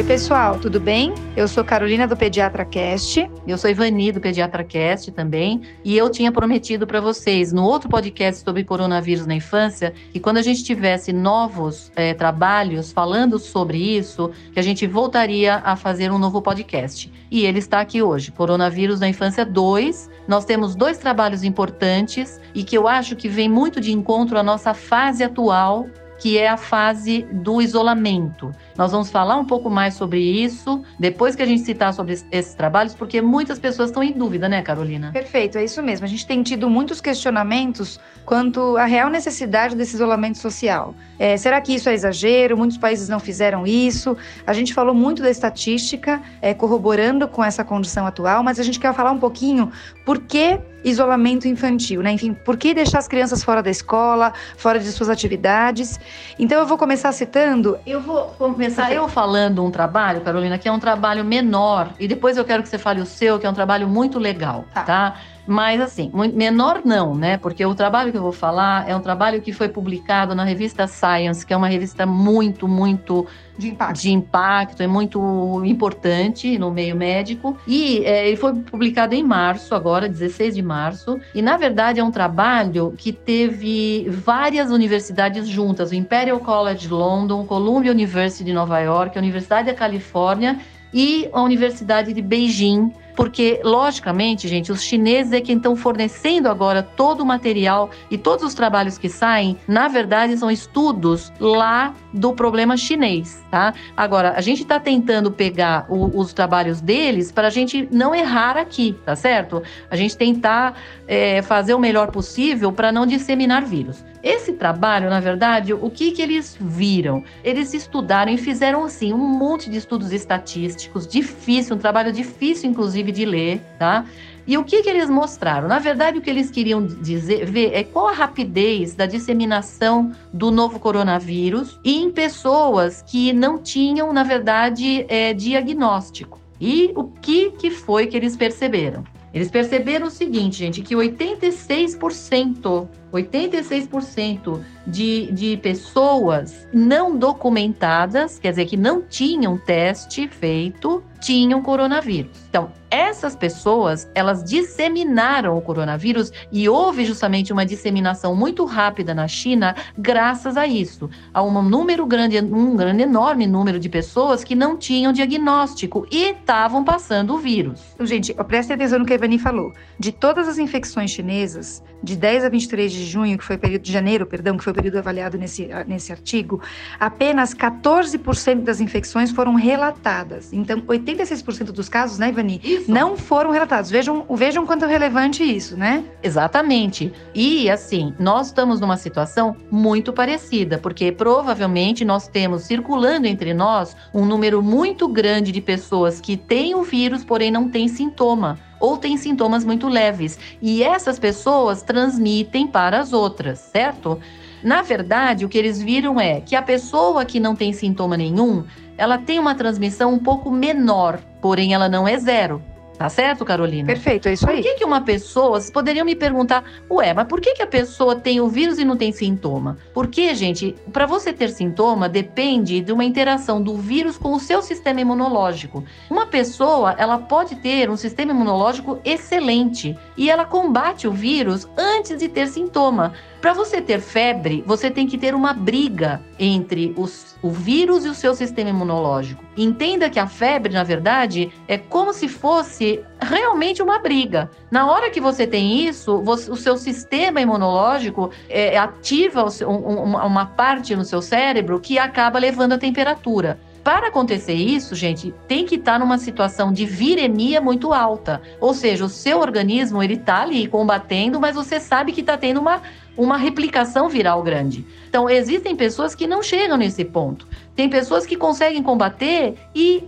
Oi, pessoal, tudo bem? Eu sou Carolina do Pediatra Cast. Eu sou Ivani do Pediatra Cast também. E eu tinha prometido para vocês no outro podcast sobre coronavírus na infância que quando a gente tivesse novos é, trabalhos falando sobre isso, que a gente voltaria a fazer um novo podcast. E ele está aqui hoje, Coronavírus na Infância 2. Nós temos dois trabalhos importantes e que eu acho que vem muito de encontro à nossa fase atual que é a fase do isolamento. Nós vamos falar um pouco mais sobre isso depois que a gente citar sobre esses trabalhos, porque muitas pessoas estão em dúvida, né, Carolina? Perfeito, é isso mesmo. A gente tem tido muitos questionamentos quanto à real necessidade desse isolamento social. É, será que isso é exagero? Muitos países não fizeram isso. A gente falou muito da estatística, é, corroborando com essa condição atual, mas a gente quer falar um pouquinho por que isolamento infantil, né? Enfim, por que deixar as crianças fora da escola, fora de suas atividades? Então eu vou começar citando. Eu vou começar eu falando um trabalho, Carolina, que é um trabalho menor, e depois eu quero que você fale o seu, que é um trabalho muito legal, tá? tá? Mas assim, menor não, né? Porque o trabalho que eu vou falar é um trabalho que foi publicado na revista Science, que é uma revista muito, muito de impacto, de impacto é muito importante no meio médico. E é, ele foi publicado em março, agora, 16 de março. E na verdade é um trabalho que teve várias universidades juntas: o Imperial College London, Columbia University de Nova York, a Universidade da Califórnia e a Universidade de Beijing porque, logicamente, gente, os chineses é quem estão fornecendo agora todo o material e todos os trabalhos que saem, na verdade, são estudos lá do problema chinês, tá? Agora, a gente está tentando pegar o, os trabalhos deles para a gente não errar aqui, tá certo? A gente tentar é, fazer o melhor possível para não disseminar vírus. Esse trabalho, na verdade, o que, que eles viram? Eles estudaram e fizeram, assim, um monte de estudos estatísticos, difícil, um trabalho difícil, inclusive, de ler, tá? E o que, que eles mostraram? Na verdade, o que eles queriam dizer, ver é qual a rapidez da disseminação do novo coronavírus em pessoas que não tinham, na verdade, é, diagnóstico. E o que, que foi que eles perceberam? Eles perceberam o seguinte, gente, que 86%, 86% de, de pessoas não documentadas, quer dizer, que não tinham teste feito, tinham coronavírus. Então, essas pessoas, elas disseminaram o coronavírus e houve justamente uma disseminação muito rápida na China graças a isso, a um número grande, um grande enorme número de pessoas que não tinham diagnóstico e estavam passando o vírus. Gente, preste atenção no que a Ivani falou. De todas as infecções chinesas, de 10 a 23 de junho, que foi o período de janeiro, perdão, que foi o período avaliado nesse, nesse artigo, apenas 14% das infecções foram relatadas. Então, 86% dos casos, né, Ivani. Não foram relatados. Vejam, vejam quanto é relevante isso, né? Exatamente. E, assim, nós estamos numa situação muito parecida, porque provavelmente nós temos circulando entre nós um número muito grande de pessoas que têm o vírus, porém não têm sintoma ou têm sintomas muito leves. E essas pessoas transmitem para as outras, certo? Na verdade, o que eles viram é que a pessoa que não tem sintoma nenhum, ela tem uma transmissão um pouco menor, porém ela não é zero. Tá certo, Carolina? Perfeito, é isso aí. Por que, que uma pessoa, vocês poderiam me perguntar, ué, mas por que, que a pessoa tem o vírus e não tem sintoma? Porque, gente, para você ter sintoma, depende de uma interação do vírus com o seu sistema imunológico. Uma pessoa, ela pode ter um sistema imunológico excelente e ela combate o vírus antes de ter sintoma. Para você ter febre, você tem que ter uma briga entre os, o vírus e o seu sistema imunológico. Entenda que a febre, na verdade, é como se fosse realmente uma briga. Na hora que você tem isso, você, o seu sistema imunológico é, ativa seu, um, uma parte no seu cérebro que acaba levando a temperatura. Para acontecer isso, gente, tem que estar tá numa situação de viremia muito alta. Ou seja, o seu organismo ele está ali combatendo, mas você sabe que está tendo uma uma replicação viral grande. Então, existem pessoas que não chegam nesse ponto. Tem pessoas que conseguem combater e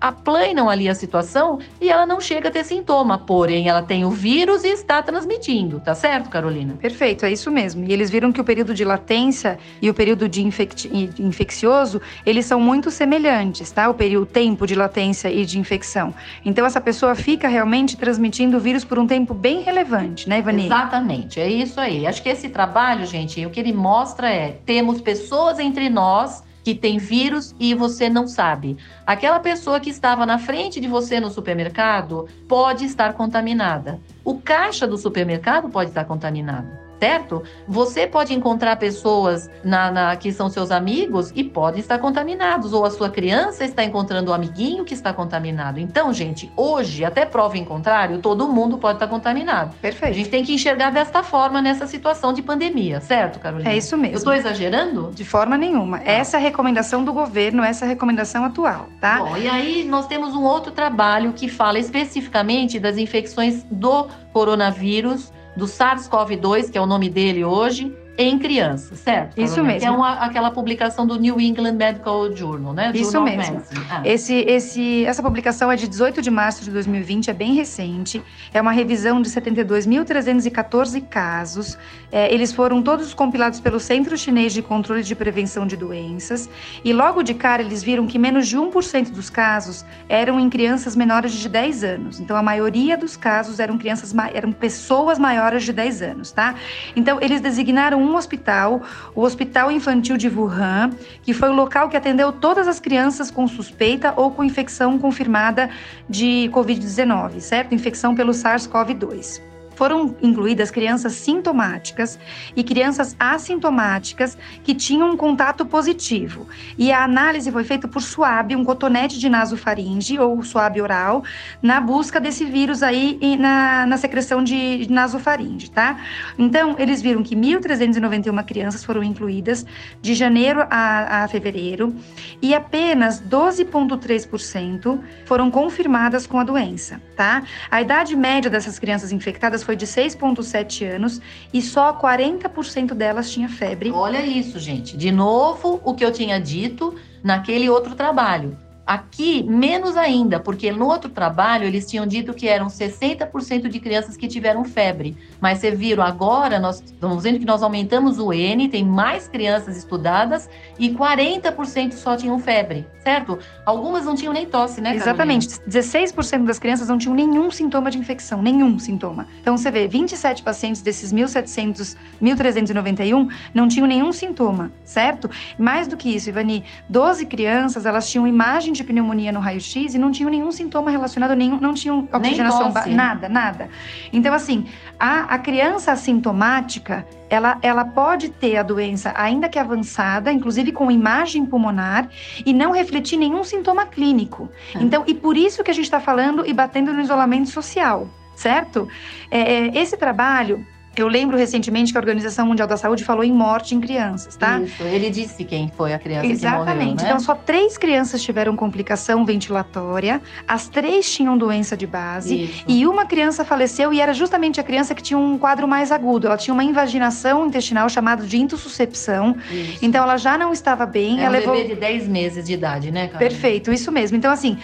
aplanam ali a situação e ela não chega a ter sintoma, porém ela tem o vírus e está transmitindo, tá certo, Carolina? Perfeito, é isso mesmo. E eles viram que o período de latência e o período de infeccioso, eles são muito semelhantes, tá? O período, o tempo de latência e de infecção. Então essa pessoa fica realmente transmitindo o vírus por um tempo bem relevante, né, Ivani? Exatamente, é isso aí. Acho que esse trabalho, gente, o que ele mostra é temos pessoas entre nós que tem vírus e você não sabe. Aquela pessoa que estava na frente de você no supermercado pode estar contaminada. O caixa do supermercado pode estar contaminado certo? Você pode encontrar pessoas na, na, que são seus amigos e podem estar contaminados, ou a sua criança está encontrando um amiguinho que está contaminado. Então, gente, hoje, até prova em contrário, todo mundo pode estar contaminado. Perfeito. A gente tem que enxergar desta forma nessa situação de pandemia, certo, Carolina? É isso mesmo. Eu estou exagerando? De forma nenhuma. Ah. Essa é a recomendação do governo, essa é a recomendação atual, tá? Bom, e aí nós temos um outro trabalho que fala especificamente das infecções do coronavírus do SARS-CoV-2, que é o nome dele hoje, em crianças, certo? Isso mesmo. Que é uma, aquela publicação do New England Medical Journal, né? Isso Journal mesmo. Ah. Esse, esse, essa publicação é de 18 de março de 2020, é bem recente. É uma revisão de 72.314 casos. É, eles foram todos compilados pelo Centro Chinês de Controle de Prevenção de Doenças. E logo de cara eles viram que menos de 1% dos casos eram em crianças menores de 10 anos. Então a maioria dos casos eram crianças, eram pessoas maiores de 10 anos, tá? Então eles designaram um hospital, o Hospital Infantil de Wuhan, que foi o local que atendeu todas as crianças com suspeita ou com infecção confirmada de Covid-19, certo? Infecção pelo SARS-CoV-2. Foram incluídas crianças sintomáticas e crianças assintomáticas que tinham um contato positivo. E a análise foi feita por suave, um cotonete de nasofaringe ou suave oral, na busca desse vírus aí na, na secreção de nasofaringe, tá? Então, eles viram que 1.391 crianças foram incluídas de janeiro a, a fevereiro e apenas 12,3% foram confirmadas com a doença, tá? A idade média dessas crianças infectadas foi de 6,7 anos e só 40% delas tinha febre. Olha isso, gente. De novo, o que eu tinha dito naquele outro trabalho. Aqui, menos ainda, porque no outro trabalho eles tinham dito que eram 60% de crianças que tiveram febre. Mas vocês viram, agora nós estamos vendo que nós aumentamos o N, tem mais crianças estudadas e 40% só tinham febre, certo? Algumas não tinham nem tosse, né, Carolina? Exatamente. 16% das crianças não tinham nenhum sintoma de infecção, nenhum sintoma. Então você vê, 27 pacientes desses 1.700, 1.391 não tinham nenhum sintoma, certo? Mais do que isso, Ivani, 12 crianças, elas tinham imagem de pneumonia no raio-x e não tinham nenhum sintoma relacionado, nenhum, não tinham oxigenação, nada, nada. Então, assim, a, a criança assintomática, ela, ela pode ter a doença ainda que avançada, inclusive com imagem pulmonar, e não refletir nenhum sintoma clínico. É. Então, e por isso que a gente está falando e batendo no isolamento social certo? É, é esse trabalho eu lembro recentemente que a Organização Mundial da Saúde falou em morte em crianças, tá? Isso, ele disse quem foi a criança Exatamente. que morreu, né? Então, só três crianças tiveram complicação ventilatória, as três tinham doença de base, Isso. e uma criança faleceu e era justamente a criança que tinha um quadro mais agudo. Ela tinha uma invaginação intestinal chamada de intussuscepção. Isso. Então, ela já não estava bem. É ela um levou... bebê de 10 meses de idade, né, Carol? Perfeito, isso mesmo. Então, assim,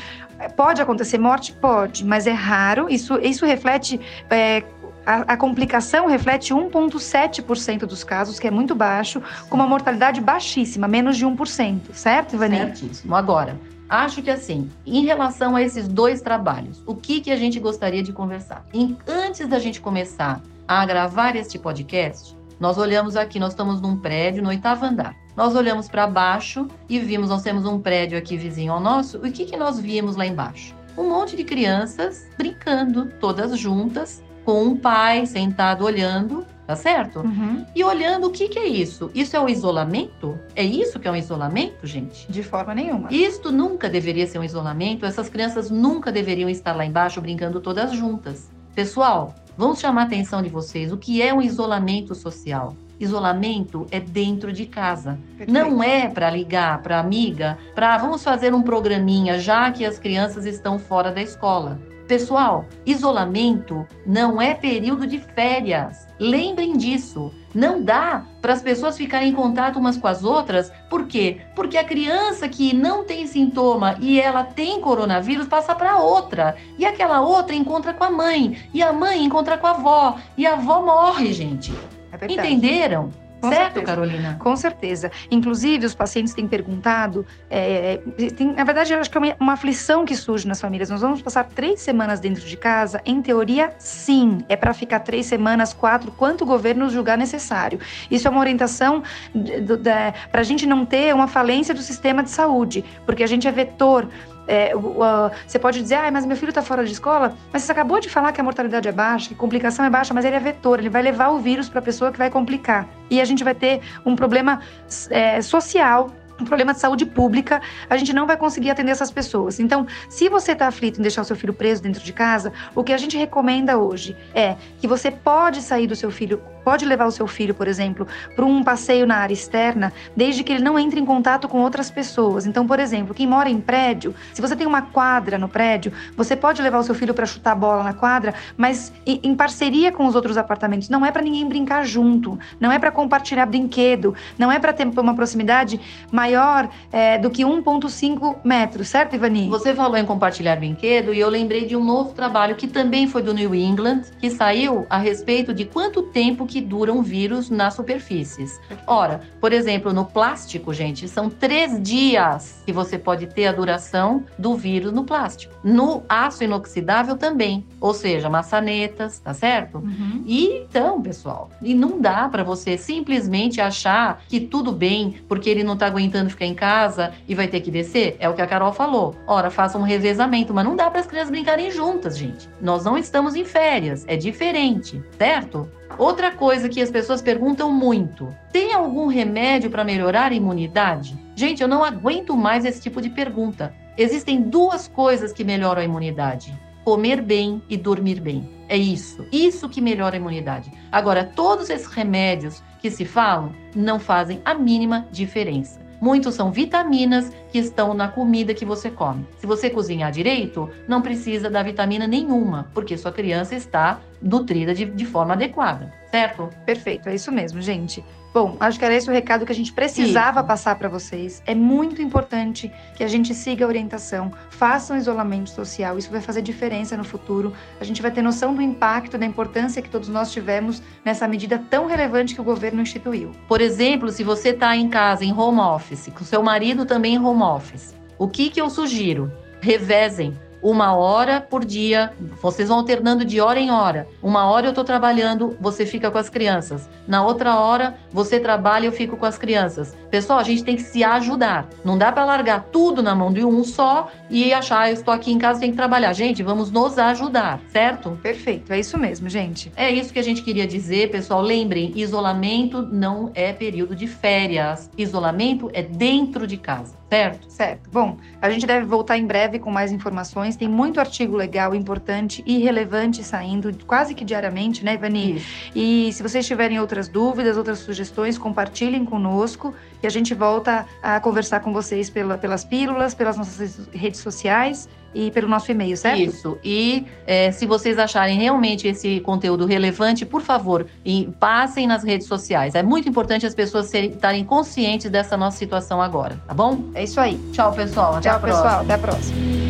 pode acontecer morte? Pode, mas é raro. Isso, isso reflete... É, a, a complicação reflete 1,7% dos casos, que é muito baixo, com uma mortalidade baixíssima, menos de 1%, certo, Ivani? Certíssimo. Agora, acho que assim, em relação a esses dois trabalhos, o que, que a gente gostaria de conversar? Em, antes da gente começar a gravar este podcast, nós olhamos aqui, nós estamos num prédio no oitavo andar. Nós olhamos para baixo e vimos, nós temos um prédio aqui vizinho ao nosso. O que, que nós vimos lá embaixo? Um monte de crianças brincando, todas juntas, com um pai sentado olhando, tá certo? Uhum. E olhando o que, que é isso? Isso é o isolamento? É isso que é um isolamento, gente? De forma nenhuma. Isto nunca deveria ser um isolamento. Essas crianças nunca deveriam estar lá embaixo brincando todas juntas. Pessoal, vamos chamar a atenção de vocês. O que é um isolamento social? Isolamento é dentro de casa. Perfeito. Não é para ligar para amiga, para vamos fazer um programinha já que as crianças estão fora da escola. Pessoal, isolamento não é período de férias. Lembrem disso. Não dá para as pessoas ficarem em contato umas com as outras. Por quê? Porque a criança que não tem sintoma e ela tem coronavírus passa para outra. E aquela outra encontra com a mãe. E a mãe encontra com a avó. E a avó morre, gente. É Entenderam? Com certo, certeza. Carolina? Com certeza. Inclusive, os pacientes têm perguntado. É, tem, na verdade, eu acho que é uma, uma, aflição que surge nas famílias. Nós vamos passar três semanas dentro de casa? Em teoria, sim. É para ficar três semanas, quatro, quanto o governo julgar necessário. Isso é uma orientação para a gente não ter uma falência do sistema de saúde, porque a gente é vetor é, você pode dizer, ah, mas meu filho está fora de escola, mas você acabou de falar que a mortalidade é baixa, que a complicação é baixa, mas ele é vetor, ele vai levar o vírus para a pessoa que vai complicar. E a gente vai ter um problema é, social um problema de saúde pública, a gente não vai conseguir atender essas pessoas. Então, se você está aflito em deixar o seu filho preso dentro de casa, o que a gente recomenda hoje é que você pode sair do seu filho pode levar o seu filho, por exemplo, para um passeio na área externa, desde que ele não entre em contato com outras pessoas. Então, por exemplo, quem mora em prédio, se você tem uma quadra no prédio, você pode levar o seu filho para chutar bola na quadra, mas em parceria com os outros apartamentos. Não é para ninguém brincar junto, não é para compartilhar brinquedo, não é para ter uma proximidade maior é, do que 1,5 metros, certo, Ivani? Você falou em compartilhar brinquedo e eu lembrei de um novo trabalho que também foi do New England, que saiu a respeito de quanto tempo que duram vírus nas superfícies. Ora, por exemplo, no plástico, gente, são três dias que você pode ter a duração do vírus no plástico. No aço inoxidável também, ou seja, maçanetas, tá certo? Uhum. E então, pessoal, e não dá para você simplesmente achar que tudo bem porque ele não tá aguentando ficar em casa e vai ter que descer. É o que a Carol falou. Ora, faça um revezamento, mas não dá para as crianças brincarem juntas, gente. Nós não estamos em férias, é diferente, certo? Outra coisa que as pessoas perguntam muito: tem algum remédio para melhorar a imunidade? Gente, eu não aguento mais esse tipo de pergunta. Existem duas coisas que melhoram a imunidade: comer bem e dormir bem. É isso. Isso que melhora a imunidade. Agora, todos esses remédios que se falam não fazem a mínima diferença. Muitos são vitaminas que estão na comida que você come. Se você cozinhar direito, não precisa da vitamina nenhuma, porque sua criança está nutrida de, de forma adequada, certo? Perfeito, é isso mesmo, gente. Bom, acho que era esse o recado que a gente precisava Isso. passar para vocês. É muito importante que a gente siga a orientação, faça um isolamento social. Isso vai fazer diferença no futuro. A gente vai ter noção do impacto, da importância que todos nós tivemos nessa medida tão relevante que o governo instituiu. Por exemplo, se você está em casa, em home office, com seu marido também em home office, o que, que eu sugiro? Revezem uma hora por dia, vocês vão alternando de hora em hora. Uma hora eu estou trabalhando, você fica com as crianças. Na outra hora, você trabalha e eu fico com as crianças. Pessoal, a gente tem que se ajudar. Não dá para largar tudo na mão de um só e achar, ah, eu estou aqui em casa, tenho que trabalhar. Gente, vamos nos ajudar, certo? Perfeito, é isso mesmo, gente. É isso que a gente queria dizer, pessoal. Lembrem, isolamento não é período de férias. Isolamento é dentro de casa certo? Certo. Bom, a gente deve voltar em breve com mais informações. Tem muito artigo legal, importante e relevante saindo quase que diariamente, né, Ivani? Isso. E se vocês tiverem outras dúvidas, outras sugestões, compartilhem conosco e a gente volta a conversar com vocês pela, pelas pílulas, pelas nossas redes sociais e pelo nosso e-mail, certo? Isso. E é, se vocês acharem realmente esse conteúdo relevante, por favor, passem nas redes sociais. É muito importante as pessoas estarem conscientes dessa nossa situação agora, tá bom? É isso aí. Tchau, pessoal. Até Tchau, pessoal. Até a próxima.